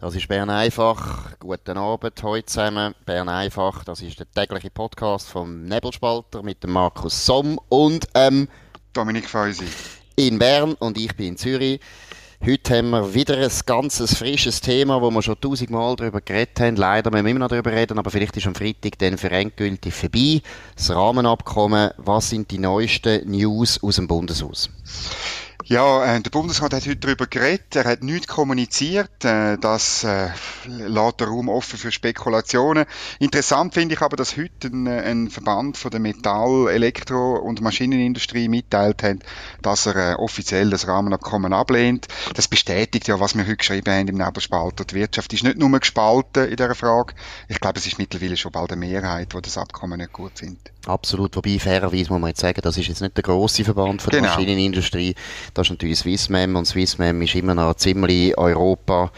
Das ist Bern einfach. Guten Abend heute zusammen. Bern einfach, das ist der tägliche Podcast vom Nebelspalter mit dem Markus Somm und ähm, Dominik Feusi. In Bern und ich bin in Zürich. Heute haben wir wieder ein ganzes frisches Thema, wo wir schon tausendmal darüber geredet haben. Leider müssen wir immer noch darüber reden, aber vielleicht ist am Freitag dann für endgültig vorbei. Das Rahmenabkommen. Was sind die neuesten News aus dem Bundeshaus? Ja, äh, der Bundesrat hat heute darüber geredet. Er hat nichts kommuniziert. Äh, das äh, lässt den Raum offen für Spekulationen. Interessant finde ich aber, dass heute ein, äh, ein Verband von der Metall-, Elektro- und Maschinenindustrie mitteilt hat, dass er äh, offiziell das Rahmenabkommen ablehnt. Das bestätigt ja, was wir heute geschrieben haben im Nebelspalter. Die Wirtschaft ist nicht nur gespalten in dieser Frage. Ich glaube, es ist mittlerweile schon bald eine Mehrheit, die das Abkommen nicht gut findet. Absolut. Wobei, fairerweise muss man jetzt sagen, das ist jetzt nicht der grosse Verband von der genau. Maschinenindustrie. Das ist natürlich Swissmem und Swissmem ist immer noch ziemlich Europa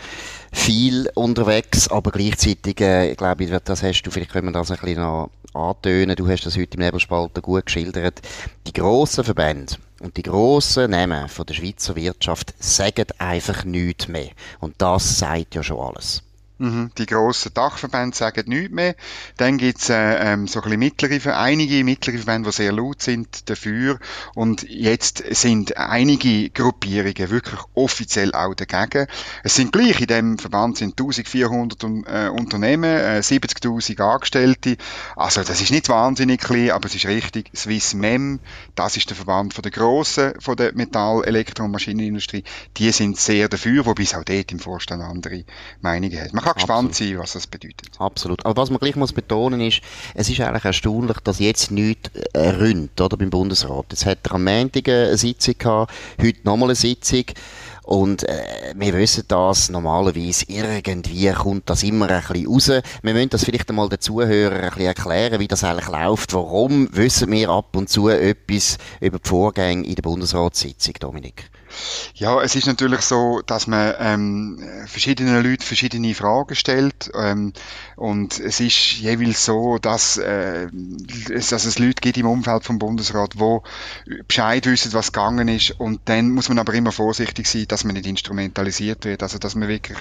viel unterwegs, aber gleichzeitig, äh, glaube ich, das hast du, vielleicht können wir das ein bisschen noch antönen, du hast das heute im Nebelspalter gut geschildert, die grossen Verbände und die grossen Namen von der Schweizer Wirtschaft sagen einfach nichts mehr. Und das sagt ja schon alles. Mhm. Die grossen Dachverbände sagen nichts mehr. Dann gibt's äh, ähm, so ein bisschen mittlere, einige mittlere Verbände, die sehr laut sind dafür. Und jetzt sind einige Gruppierungen wirklich offiziell auch dagegen. Es sind gleich, in dem Verband sind 1400 äh, Unternehmen, äh, 70.000 Angestellte. Also das ist nicht wahnsinnig klein, aber es ist richtig. Swiss Mem, das ist der Verband von der grossen, von der Metall-, Elektro- und Maschinenindustrie. Die sind sehr dafür, wobei es auch dort im Vorstand andere Meinungen hat kann gespannt sein, was das bedeutet. Absolut. Aber was man gleich muss betonen ist, es ist eigentlich erstaunlich, dass jetzt nichts äh, rührt, oder, beim Bundesrat. Jetzt hat er am Montag eine Sitzung gehabt, heute nochmal eine Sitzung. Und äh, wir wissen das, normalerweise irgendwie kommt das immer ein bisschen raus. Wir müssen das vielleicht einmal den Zuhörern ein bisschen erklären, wie das eigentlich läuft. Warum wissen wir ab und zu etwas über die Vorgänge in der Bundesratssitzung, Dominik? Ja, es ist natürlich so, dass man ähm, verschiedenen Leuten verschiedene Fragen stellt ähm, und es ist jeweils so, dass, äh, es, dass es Leute gibt im Umfeld vom Bundesrat, wo Bescheid wissen, was gegangen ist und dann muss man aber immer vorsichtig sein, dass man nicht instrumentalisiert wird, also dass man wirklich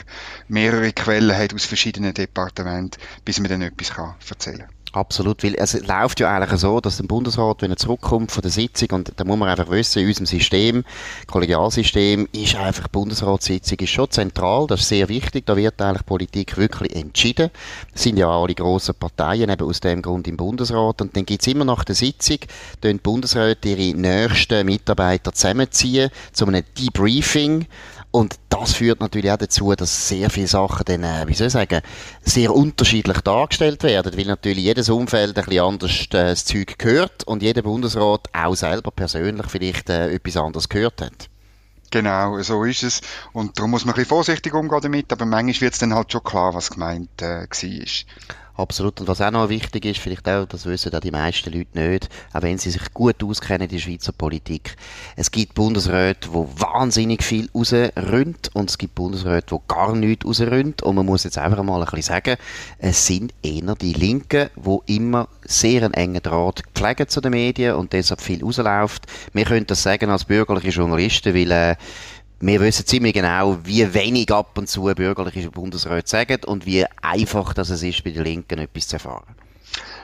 mehrere Quellen hat aus verschiedenen Departementen, bis man dann etwas kann erzählen kann. Absolut, weil es läuft ja eigentlich so, dass der Bundesrat, wenn er zurückkommt von der Sitzung, und da muss man einfach wissen, in unserem System, Kollegialsystem, ist einfach Bundesratssitzung ist schon zentral, das ist sehr wichtig, da wird eigentlich Politik wirklich entschieden. Das sind ja alle grossen Parteien eben aus dem Grund im Bundesrat und dann gibt's immer nach der Sitzung, die Bundesräte ihre nächsten Mitarbeiter zusammenziehen, zu einem Debriefing, und das führt natürlich auch dazu, dass sehr viele Sachen dann, äh, wie soll ich sagen, sehr unterschiedlich dargestellt werden, weil natürlich jedes Umfeld ein bisschen anders äh, das Zeug gehört und jeder Bundesrat auch selber persönlich vielleicht äh, etwas anderes gehört hat. Genau, so ist es. Und darum muss man ein bisschen vorsichtig umgehen damit, aber manchmal wird es dann halt schon klar, was gemeint äh, war. Absolut. Und was auch noch wichtig ist, vielleicht auch, das wissen auch die meisten Leute nicht, auch wenn sie sich gut auskennen in der Schweizer Politik. Es gibt Bundesräte, die wahnsinnig viel rausründen und es gibt Bundesräte, die gar nichts rausründen. Und man muss jetzt einfach mal ein bisschen sagen, es sind eher die Linken, die immer sehr einen engen Draht pflegen zu den Medien und deshalb viel rausläuft. Wir können das sagen als bürgerliche Journalisten, weil äh, wir wissen ziemlich genau, wie wenig ab und zu bürgerliche Bundesräte sagen und wie einfach das es ist, bei den Linken etwas zu erfahren.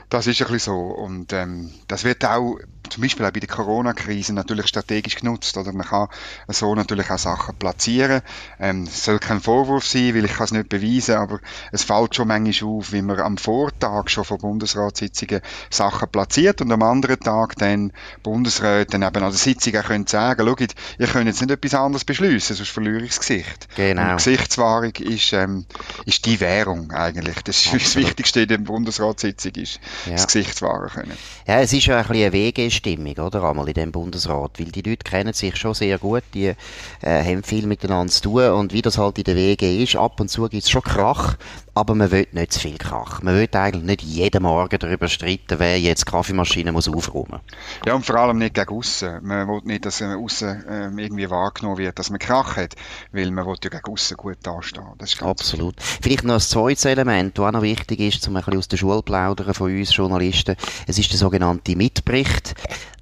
Das ist ein bisschen so. Und ähm, das wird auch zum Beispiel auch bei der Corona-Krise natürlich strategisch genutzt. Oder man kann so natürlich auch Sachen platzieren. Ähm, es soll kein Vorwurf sein, weil ich kann es nicht beweisen, aber es fällt schon manchmal auf, wie man am Vortag schon von Bundesratssitzungen Sachen platziert und am anderen Tag dann Bundesräte dann eben an der Sitzung auch können sagen, schaut, ihr könnt jetzt nicht etwas anderes beschließen, sonst verliere ich das Gesicht. Genau. Und Gesichtswahrung ist, ähm, ist die Währung eigentlich. Das ist Absolut. das Wichtigste in der Bundesratssitzung, ist ja. das Gesicht wahren können. Ja, es ist ja ein bisschen ein Weg Stimmung, oder? Einmal in dem Bundesrat. Weil die Leute kennen sich schon sehr gut, die äh, haben viel miteinander zu tun und wie das halt in den Wegen ist, ab und zu gibt es schon Krach, aber man will nicht zu viel Krach. Man will eigentlich nicht jeden Morgen darüber streiten, wer jetzt Kaffeemaschine muss aufräumen. Ja, und vor allem nicht gegen aussen. Man will nicht, dass aussen äh, irgendwie wahrgenommen wird, dass man Krach hat, weil man will ja gegen aussen gut dastehen. Das ist Absolut. Wichtig. Vielleicht noch ein zweites Element, das auch noch wichtig ist, um ein bisschen aus der Schule plaudern von uns Journalisten. Es ist der sogenannte Mitbericht.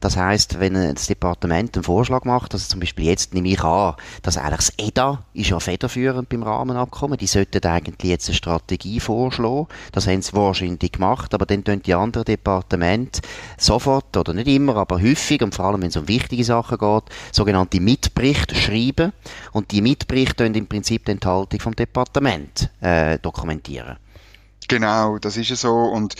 Das heißt, wenn das Departement einen Vorschlag macht, also zum Beispiel jetzt nehme ich an, dass eigentlich das EDA ist ja federführend beim Rahmenabkommen, die sollten eigentlich jetzt eine Strategie vorschlagen. Das haben sie wahrscheinlich gemacht, aber dann tun die anderen Departemente sofort oder nicht immer, aber häufig und vor allem wenn es um wichtige Sachen geht, sogenannte Mitberichte schreiben und die Mitberichte im Prinzip die Enthaltung vom Departement äh, dokumentieren. Genau, das ist so. Und,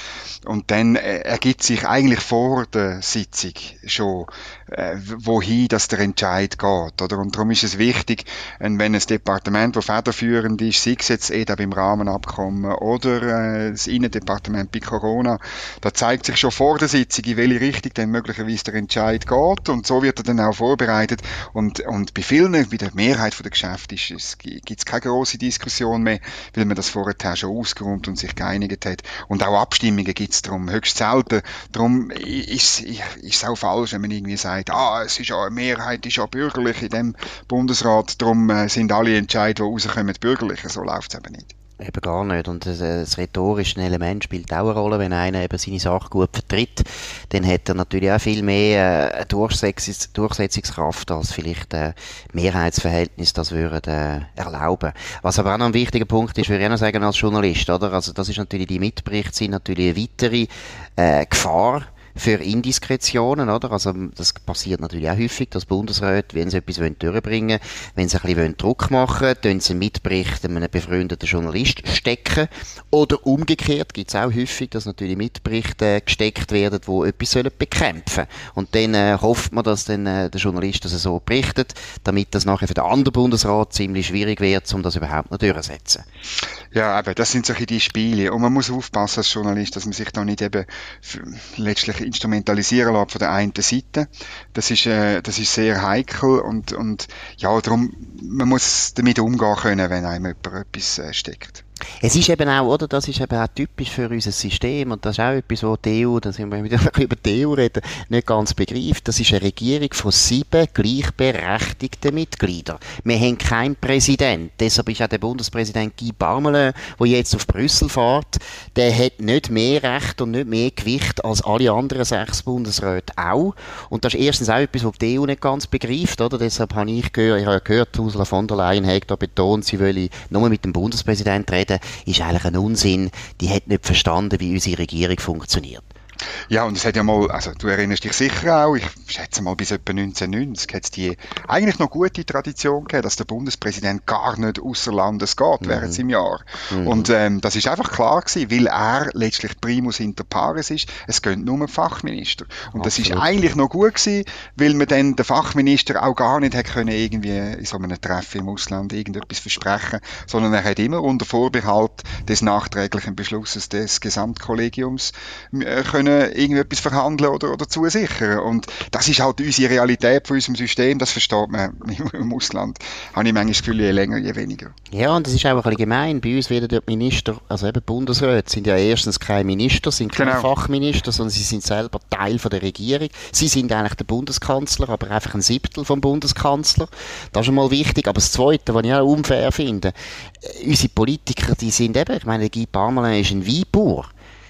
und dann äh, ergibt sich eigentlich vor der Sitzung schon, äh, wohin das der Entscheid geht. Oder? Und darum ist es wichtig, wenn ein Departement, das federführend ist, sei es jetzt eh beim Rahmenabkommen oder äh, das Innendepartement bei Corona, da zeigt sich schon vor der Sitzung, in welche Richtung dann möglicherweise der Entscheid geht. Und so wird er dann auch vorbereitet. Und, und bei vielen, bei der Mehrheit der Geschäfte gibt es keine große Diskussion mehr, weil man das vorher schon ausgeräumt und sich geeinigt hat. Und auch Abstimmungen gibt es darum höchst selten. Darum ist, ist es auch falsch, wenn man irgendwie sagt, ah, es ist ja eine Mehrheit, ist ja bürgerlich in dem Bundesrat, darum äh, sind alle Entscheidungen, die rauskommen, bürgerlich. So läuft es eben nicht. Eben gar nicht. Und das, äh, das rhetorische Element spielt auch eine Rolle. Wenn einer eben seine Sache gut vertritt, dann hat er natürlich auch viel mehr äh, Durchsetzungs Durchsetzungskraft, als vielleicht äh, Mehrheitsverhältnis das würde äh, erlauben. Was aber auch noch ein wichtiger Punkt ist, würde ich auch noch sagen als Journalist, oder? Also das ist natürlich, die Mitberichte sind natürlich eine weitere äh, Gefahr für Indiskretionen, oder? Also, das passiert natürlich auch häufig, dass Bundesräte, wenn sie etwas durchbringen wollen, wenn sie ein bisschen Druck machen wollen, tun sie Mitbericht einem befreundeten Journalist stecken. Oder umgekehrt gibt es auch häufig, dass natürlich Mitberichte gesteckt werden, die etwas sollen bekämpfen Und dann äh, hofft man, dass dann äh, der Journalist das so berichtet, damit das nachher für den anderen Bundesrat ziemlich schwierig wird, um das überhaupt noch durchzusetzen. Ja, aber das sind solche die Spiele. Und man muss aufpassen als Journalist, dass man sich da nicht eben letztlich instrumentalisieren lässt von der einen Seite. Das ist, äh, das ist sehr heikel und, und ja, darum, man muss damit umgehen können, wenn einem jemand etwas äh, steckt. Es ist eben auch, oder, das ist eben auch typisch für unser System und das ist auch etwas, wo die EU, da sind wir wieder über die EU reden, nicht ganz begreift. Das ist eine Regierung von sieben gleichberechtigten Mitgliedern. Wir haben keinen Präsident. Deshalb ist auch der Bundespräsident Guy Parmelin, der jetzt auf Brüssel fährt, der hat nicht mehr Recht und nicht mehr Gewicht als alle anderen sechs Bundesräte auch. Und das ist erstens auch etwas, was die EU nicht ganz begreift, oder? Deshalb habe ich gehört, ich habe gehört, Ursula von der Leyen hat da betont, sie wolle nur mit dem Bundespräsidenten reden reden, ist eigentlich ein Unsinn. Die hat nicht verstanden, wie unsere Regierung funktioniert. Ja, und es hat ja mal, also du erinnerst dich sicher auch, ich schätze mal bis etwa 1990 hat es die eigentlich noch gute Tradition gegeben, dass der Bundespräsident gar nicht außer Landes geht mhm. während seinem Jahr. Mhm. Und ähm, das ist einfach klar gewesen, weil er letztlich Primus inter pares ist, es gehen nur Fachminister. Und Absolut. das ist eigentlich noch gut gewesen, weil man dann den Fachminister auch gar nicht hätte können irgendwie in so einem Treffen im Ausland irgendetwas versprechen, sondern er hat immer unter Vorbehalt des nachträglichen Beschlusses des Gesamtkollegiums äh, können können irgendetwas verhandeln oder, oder zusichern. Und das ist halt unsere Realität von unserem System, das versteht man im Ausland. Habe ich manchmal das Gefühl, je länger, je weniger. Ja, und das ist auch ein bisschen gemein. Bei uns werden dort Minister, also eben Bundesräte, sind ja erstens keine Minister, sind keine genau. Fachminister, sondern sie sind selber Teil von der Regierung. Sie sind eigentlich der Bundeskanzler, aber einfach ein Siebtel vom Bundeskanzler. Das ist schon mal wichtig. Aber das Zweite, was ich auch unfair finde, äh, unsere Politiker, die sind eben, ich meine, Guy Parmelin ist ein Weinbauer.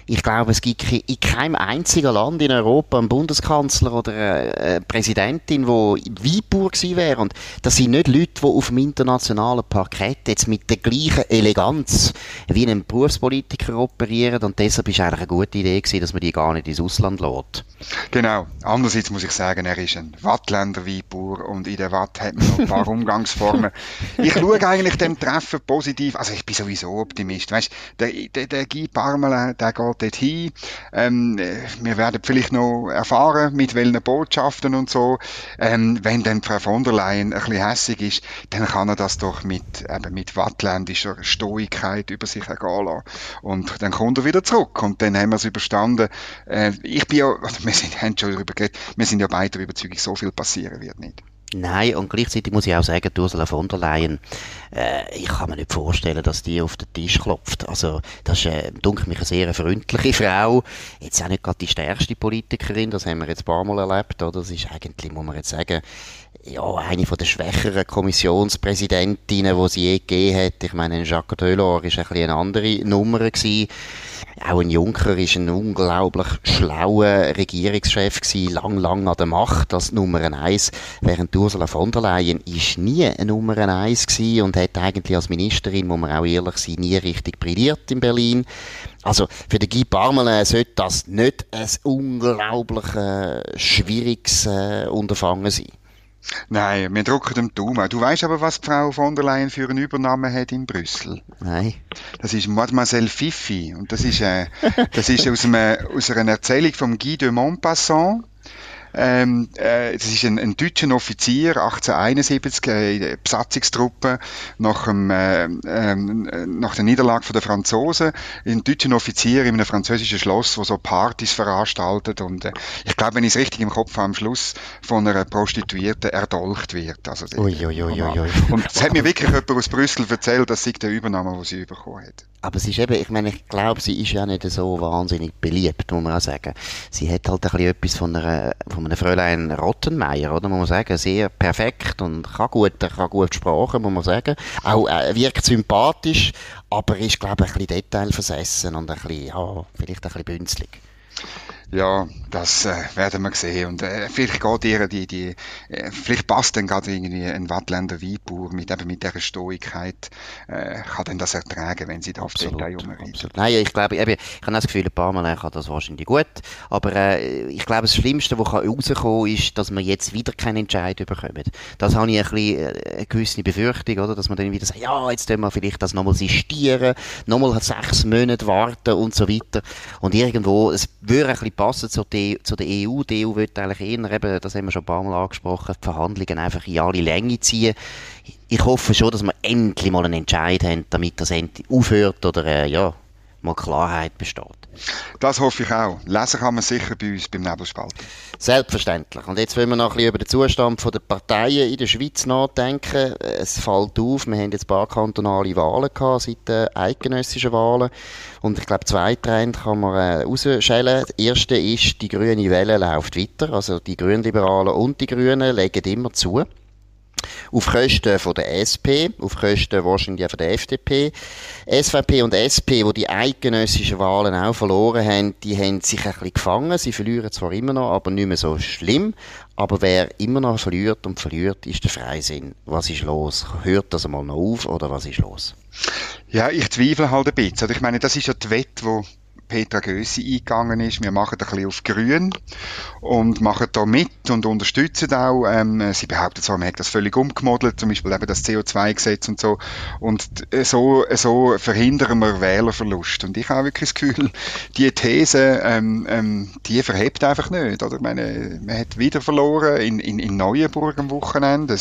Ich glaube, es gibt in keinem einzigen Land in Europa einen Bundeskanzler oder eine Präsidentin, die Weinbauer gewesen wäre. Und das sind nicht Leute, die auf dem internationalen Parkett jetzt mit der gleichen Eleganz wie ein Berufspolitiker operieren. Und deshalb ist eigentlich eine gute Idee gewesen, dass man die gar nicht ins Ausland lässt. Genau. Andererseits muss ich sagen, er ist ein Wattländer Weinbauer und in der Watt hat man noch ein paar Umgangsformen. Ich schaue eigentlich dem Treffen positiv. Also ich bin sowieso Optimist. Weißt, der, der, der Guy Parmelin, der geht geht dorthin. Ähm, wir werden vielleicht noch erfahren, mit welchen Botschaften und so. Ähm, wenn dann Frau von der Leyen ein bisschen hässig ist, dann kann er das doch mit, eben mit wattländischer Stoigkeit über sich ergehen lassen. Und dann kommt er wieder zurück und dann haben wir es überstanden. Äh, ich bin ja, also wir sind, haben schon darüber geredet, wir sind ja beide der Überzeugung, so viel passieren wird nicht. Nein, und gleichzeitig muss ich auch sagen, Ursula von der Leyen, äh, ich kann mir nicht vorstellen, dass die auf den Tisch klopft. Also, das ist, äh, dunkel mich, eine sehr freundliche Frau. Jetzt auch nicht gerade die stärkste Politikerin, das haben wir jetzt ein paar Mal erlebt, oder? Das ist eigentlich, muss man jetzt sagen, ja, eine von der schwächeren Kommissionspräsidentinnen, die sie je gegeben hat. Ich meine, Jacques Delors ist ein bisschen eine andere Nummer gewesen. Auch ein Juncker ist ein unglaublich schlauer Regierungschef gewesen, lang, lang an der Macht als Nummer eins, während Ursula von der Leyen ist nie eine Nummer eins gewesen und hat eigentlich als Ministerin, muss man auch ehrlich sein, nie richtig brilliert in Berlin. Also für den Guy Parmelin sollte das nicht ein unglaublich äh, schwieriges äh, Unterfangen sein. Nein, wir drücken dem Daumen. Du weißt aber, was Frau von der Leyen für eine Übernahme hat in Brüssel? Nein. Das ist Mademoiselle Fifi. Und das ist, äh, das ist aus, einem, aus einer Erzählung von Guy de Montpassant. Ähm, äh, das ist ein, ein deutscher Offizier, 1871, äh, Besatzungstruppe, nach, dem, äh, äh, nach der Niederlage der Franzosen. Ein deutscher Offizier in einem französischen Schloss, wo so Partys veranstaltet und äh, ich glaube, wenn ich es richtig im Kopf habe, am Schluss von einer Prostituierten erdolcht wird. Also, ui, ui, ui, ui. Und es hat mir wirklich jemand aus Brüssel erzählt, dass sie der Übernahme, die sie bekommen hat. Aber es ist eben, ich meine, ich glaube, sie ist ja nicht so wahnsinnig beliebt, muss man auch sagen. Sie hat halt ein bisschen etwas von einer, von einem Fräulein Rottenmeier, oder, muss man sagen. Sehr perfekt und kann gut, kann gut Sprache, muss man sagen. Auch, äh, wirkt sympathisch, aber ist, glaube ich, ein bisschen detailversessen und ein bisschen, ja, vielleicht ein bisschen bünzlig. Ja, das äh, werden wir sehen. Und äh, vielleicht geht ihr die, die äh, vielleicht passt dann gerade irgendwie ein Wattländer Weinbauer mit eben mit dieser Stoigkeit, äh, kann dann das ertragen, wenn sie da auf Detail rumreitet. Nein, ich glaube, eben, ich habe das Gefühl, ein paar Mal kann das wahrscheinlich gut. Aber äh, ich glaube, das Schlimmste, was rauskommen ist, dass wir jetzt wieder keinen Entscheid bekommen. Das habe ich ein bisschen äh, eine gewisse Befürchtung, oder? Dass man dann wieder sagt, ja, jetzt können wir vielleicht das nochmal sistieren, nochmal sechs Monate warten und so weiter. Und irgendwo, es würde ein bisschen passen zu, die, zu der EU. Die EU wird eigentlich eher, eben, das haben wir schon ein paar Mal angesprochen, die Verhandlungen einfach in alle Länge ziehen. Ich hoffe schon, dass wir endlich mal einen Entscheid haben, damit das endlich aufhört oder äh, ja, mal Klarheit besteht. Das hoffe ich auch. Lesen kann man sicher bei uns beim Nebelspalt. Selbstverständlich. Und jetzt wollen wir noch ein bisschen über den Zustand der Parteien in der Schweiz nachdenken. Es fällt auf, wir haben jetzt ein paar kantonale Wahlen gehabt seit den eidgenössischen Wahlen. Und ich glaube, zwei Trends kann man äh, rausschälen. Das erste ist, die grüne Welle läuft weiter. Also die Grünliberalen und die Grünen legen immer zu auf Kosten von der SP, auf Kosten wahrscheinlich von der FDP. SVP und SP, wo die eidgenössischen Wahlen auch verloren haben, die haben sich ein bisschen gefangen. Sie verlieren zwar immer noch, aber nicht mehr so schlimm. Aber wer immer noch verliert und verliert, ist der Freisinn. Was ist los? Hört das einmal noch auf oder was ist los? Ja, ich zweifle halt ein bisschen. Also ich meine, das ist ja die Wette, die Petra Gössi eingegangen ist. Wir machen ein bisschen auf grün und machen da mit und unterstützen auch. Ähm, sie behauptet zwar, man hat das völlig umgemodelt, zum Beispiel eben das CO2-Gesetz und so. Und so, so verhindern wir Wählerverlust. Und ich habe wirklich das Gefühl, die These, ähm, ähm, die verhebt einfach nicht. Oder? Ich meine, man hat wieder verloren in, in, in Neuenburg am Wochenende. Ein,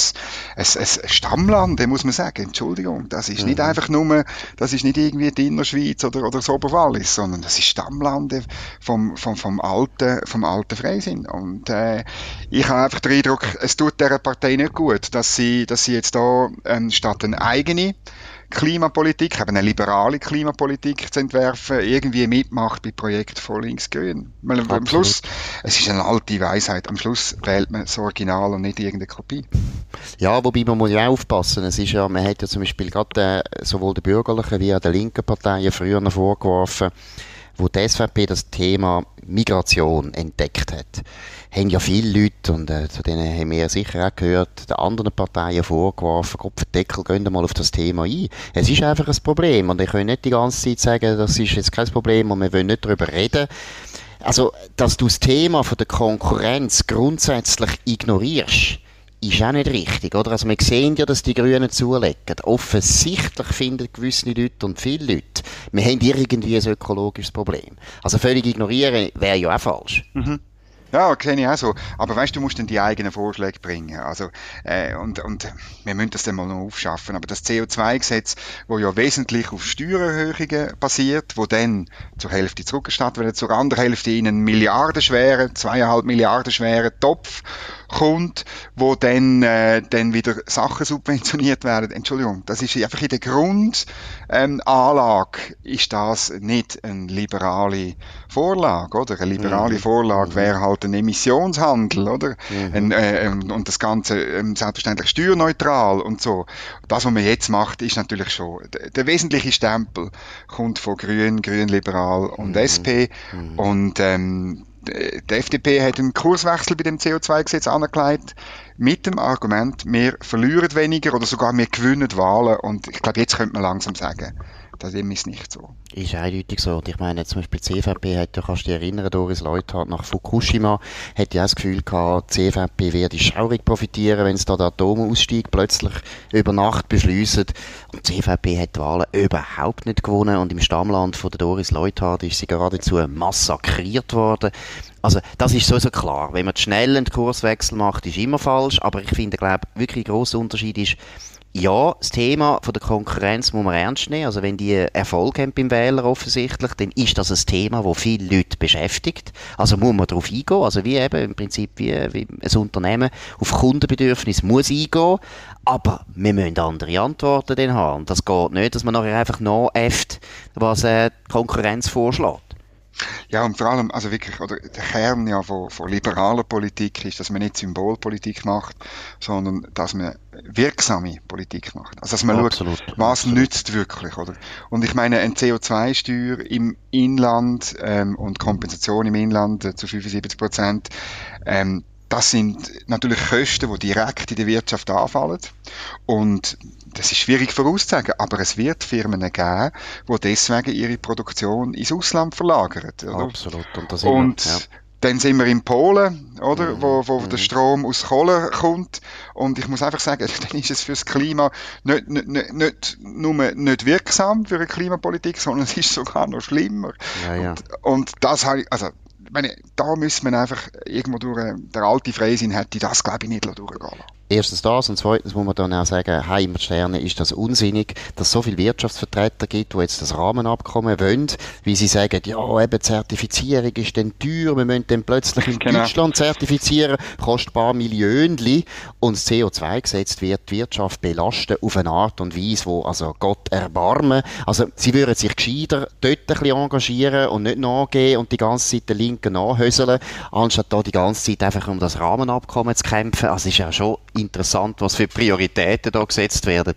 ein, ein Stammland, muss man sagen. Entschuldigung, das ist nicht einfach nur, das ist nicht irgendwie die Innerschweiz oder, oder das Oberwallis, sondern das ist Stammlande vom, vom, vom alten, vom alten Freisinn. Und äh, ich habe einfach den Eindruck, es tut dieser Partei nicht gut, dass sie, dass sie jetzt da ähm, statt eine eigene Klimapolitik, eben eine liberale Klimapolitik zu entwerfen, irgendwie mitmacht bei Projekten von links-grün. Am Schluss, es ist eine alte Weisheit, am Schluss wählt man das Original und nicht irgendeine Kopie. Ja, wobei man muss ja aufpassen. Es ist ja, man hat ja zum Beispiel gerade äh, sowohl der bürgerlichen wie auch der linken Parteien früher noch vorgeworfen, wo die SVP das Thema Migration entdeckt hat, haben ja viele Leute, und äh, zu denen haben wir sicher auch gehört, den anderen Parteien vorgeworfen, Gott Deckel, gehen mal auf das Thema ein. Es ist einfach ein Problem und ich kann nicht die ganze Zeit sagen, das ist jetzt kein Problem und wir wollen nicht darüber reden. Also, dass du das Thema von der Konkurrenz grundsätzlich ignorierst, ist auch nicht richtig, oder? Also wir sehen ja, dass die Grünen zulegen. Offensichtlich finden gewisse Leute und viele Leute, wir haben irgendwie ein ökologisches Problem. Also völlig ignorieren wäre ja auch falsch. Mhm. Ja, kenne ich auch so. Aber weißt du, musst dann die eigenen Vorschläge bringen. Also, äh, und, und wir müssen das dann mal noch aufschaffen. Aber das CO2-Gesetz, wo ja wesentlich auf Steuererhöhungen basiert, wo dann zur Hälfte zurückgestattet werden, zur anderen Hälfte in einen milliardenschweren, zweieinhalb Milliarden schweren Topf kommt, wo dann, äh, dann wieder Sachen subventioniert werden. Entschuldigung, das ist einfach in der Grundanlage ähm, ist das nicht eine liberale Vorlage, oder? Eine liberale mhm. Vorlage mhm. wäre halt ein Emissionshandel, oder? Mhm. Ein, äh, ähm, und das Ganze ähm, selbstverständlich steuerneutral und so. Das, was man jetzt macht, ist natürlich schon, der, der wesentliche Stempel kommt von Grün, Grün-Liberal und mhm. SP mhm. und ähm, die FDP hat einen Kurswechsel bei dem CO2-Gesetz angelegt, mit dem Argument, wir verlieren weniger oder sogar wir gewinnen Wahlen. Und ich glaube, jetzt könnte man langsam sagen, das ist nicht so. Ist eindeutig so. Und ich meine, zum Beispiel die CVP hat, du kannst dich erinnern, Doris Leuthard nach Fukushima, hat ja das Gefühl gehabt, die CVP werde schaurig profitieren, wenn es da den Atomausstieg plötzlich über Nacht beschließen. Und die CVP hat die Wahlen überhaupt nicht gewonnen und im Stammland von der Doris Leuthard ist sie geradezu massakriert worden. Also, das ist so, klar. Wenn man schnell einen Kurswechsel macht, ist immer falsch. Aber ich finde, glaube wirklich grosser Unterschied ist, ja, das Thema der Konkurrenz muss man ernst nehmen. Also wenn die Erfolg haben beim Wähler offensichtlich, dann ist das ein Thema, das viele Leute beschäftigt. Also muss man darauf eingehen. Also wie eben im Prinzip wie, wie ein Unternehmen auf Kundenbedürfnis muss eingehen. Aber wir müssen andere Antworten dann haben. Das geht nicht, dass man nachher einfach nachäfft, was äh, die Konkurrenz vorschlägt. Ja, und vor allem, also wirklich, oder der Kern ja von, von liberaler Politik ist, dass man nicht Symbolpolitik macht, sondern dass man wirksame Politik macht. Also dass man absolut, schaut, was absolut. nützt wirklich, oder? Und ich meine, eine CO2-Steuer im Inland ähm, und Kompensation im Inland äh, zu 75 Prozent, ähm, das sind natürlich Kosten, die direkt in der Wirtschaft anfallen. Und das ist schwierig vorauszusagen, aber es wird Firmen geben, die deswegen ihre Produktion ins Ausland verlagern. Oder? Absolut. Und, das und ja. dann sind wir in Polen, oder, mhm. wo, wo mhm. der Strom aus Kohle kommt. Und ich muss einfach sagen, dann ist es fürs Klima nicht, nicht, nicht, nicht nur nicht wirksam für eine Klimapolitik, sondern es ist sogar noch schlimmer. Ja, ja. Und, und das habe ich, also meine, da müssen wir einfach irgendwo durch, äh, der alte Freisinn hätte das, glaube ich, nicht durchgehen lassen. Erstens das und zweitens muss man dann auch sagen, Heimatsterne ist das unsinnig, dass es so viele Wirtschaftsvertreter gibt, die jetzt das Rahmenabkommen wollen, wie sie sagen, ja, eben Zertifizierung ist dann teuer, wir müssen dann plötzlich in genau. Deutschland zertifizieren, kostet ein paar Millionen und das CO2-Gesetz wird die Wirtschaft belasten auf eine Art und Weise, wo, also Gott erbarmen. Also, sie würden sich gescheiter dort ein bisschen engagieren und nicht nachgehen und die ganze Zeit den Linken nachhöseln, anstatt da die ganze Zeit einfach um das Rahmenabkommen zu kämpfen. Also, ist ja schon interessant, was für Prioritäten da gesetzt werden.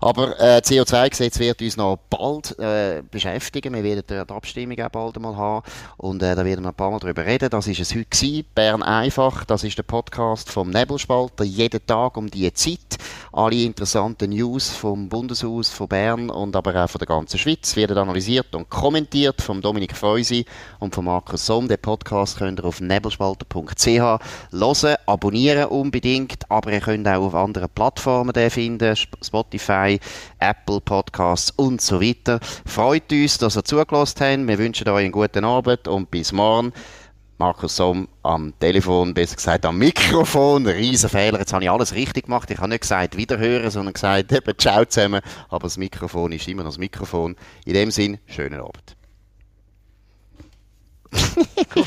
Aber äh, CO2-Gesetz wird uns noch bald äh, beschäftigen. Wir werden die Abstimmung auch bald einmal haben und äh, da werden wir ein paar Mal drüber reden. Das ist es heute gewesen. Bern einfach. Das ist der Podcast vom Nebelspalter. Jeden Tag um diese Zeit. Alle interessanten News vom Bundeshaus, von Bern und aber auch von der ganzen Schweiz werden analysiert und kommentiert vom Dominik Feusi und von Markus Somm. Den Podcast könnt ihr auf nebelspalter.ch hören, abonnieren unbedingt, aber ihr könnt auch auf anderen Plattformen den finden, Spotify, Apple Podcasts und so weiter. Freut uns, dass ihr zugelassen habt. Wir wünschen euch einen guten Abend und bis morgen. Markus Somm am Telefon, besser gesagt am Mikrofon. Riesenfehler. Jetzt habe ich alles richtig gemacht. Ich habe nicht gesagt wiederhören, sondern gesagt eben ciao zusammen. Aber das Mikrofon ist immer noch das Mikrofon. In dem Sinn, schönen Abend.